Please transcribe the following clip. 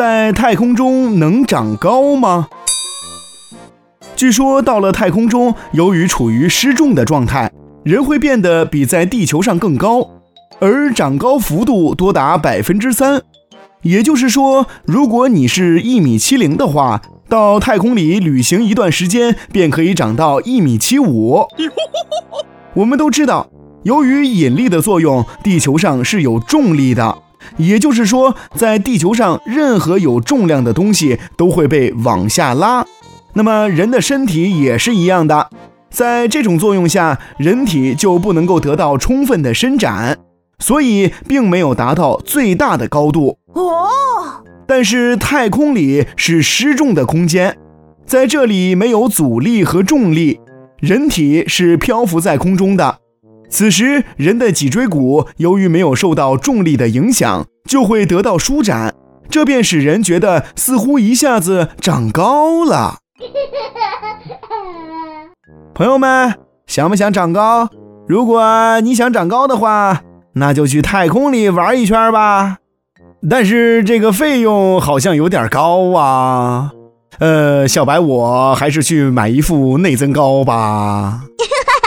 在太空中能长高吗？据说到了太空中，由于处于失重的状态，人会变得比在地球上更高，而长高幅度多达百分之三。也就是说，如果你是一米七零的话，到太空里旅行一段时间，便可以长到一米七五。我们都知道，由于引力的作用，地球上是有重力的。也就是说，在地球上，任何有重量的东西都会被往下拉。那么，人的身体也是一样的，在这种作用下，人体就不能够得到充分的伸展，所以并没有达到最大的高度。哦，但是太空里是失重的空间，在这里没有阻力和重力，人体是漂浮在空中的。此时，人的脊椎骨由于没有受到重力的影响，就会得到舒展，这便使人觉得似乎一下子长高了。朋友们，想不想长高？如果你想长高的话，那就去太空里玩一圈吧。但是这个费用好像有点高啊。呃，小白，我还是去买一副内增高吧。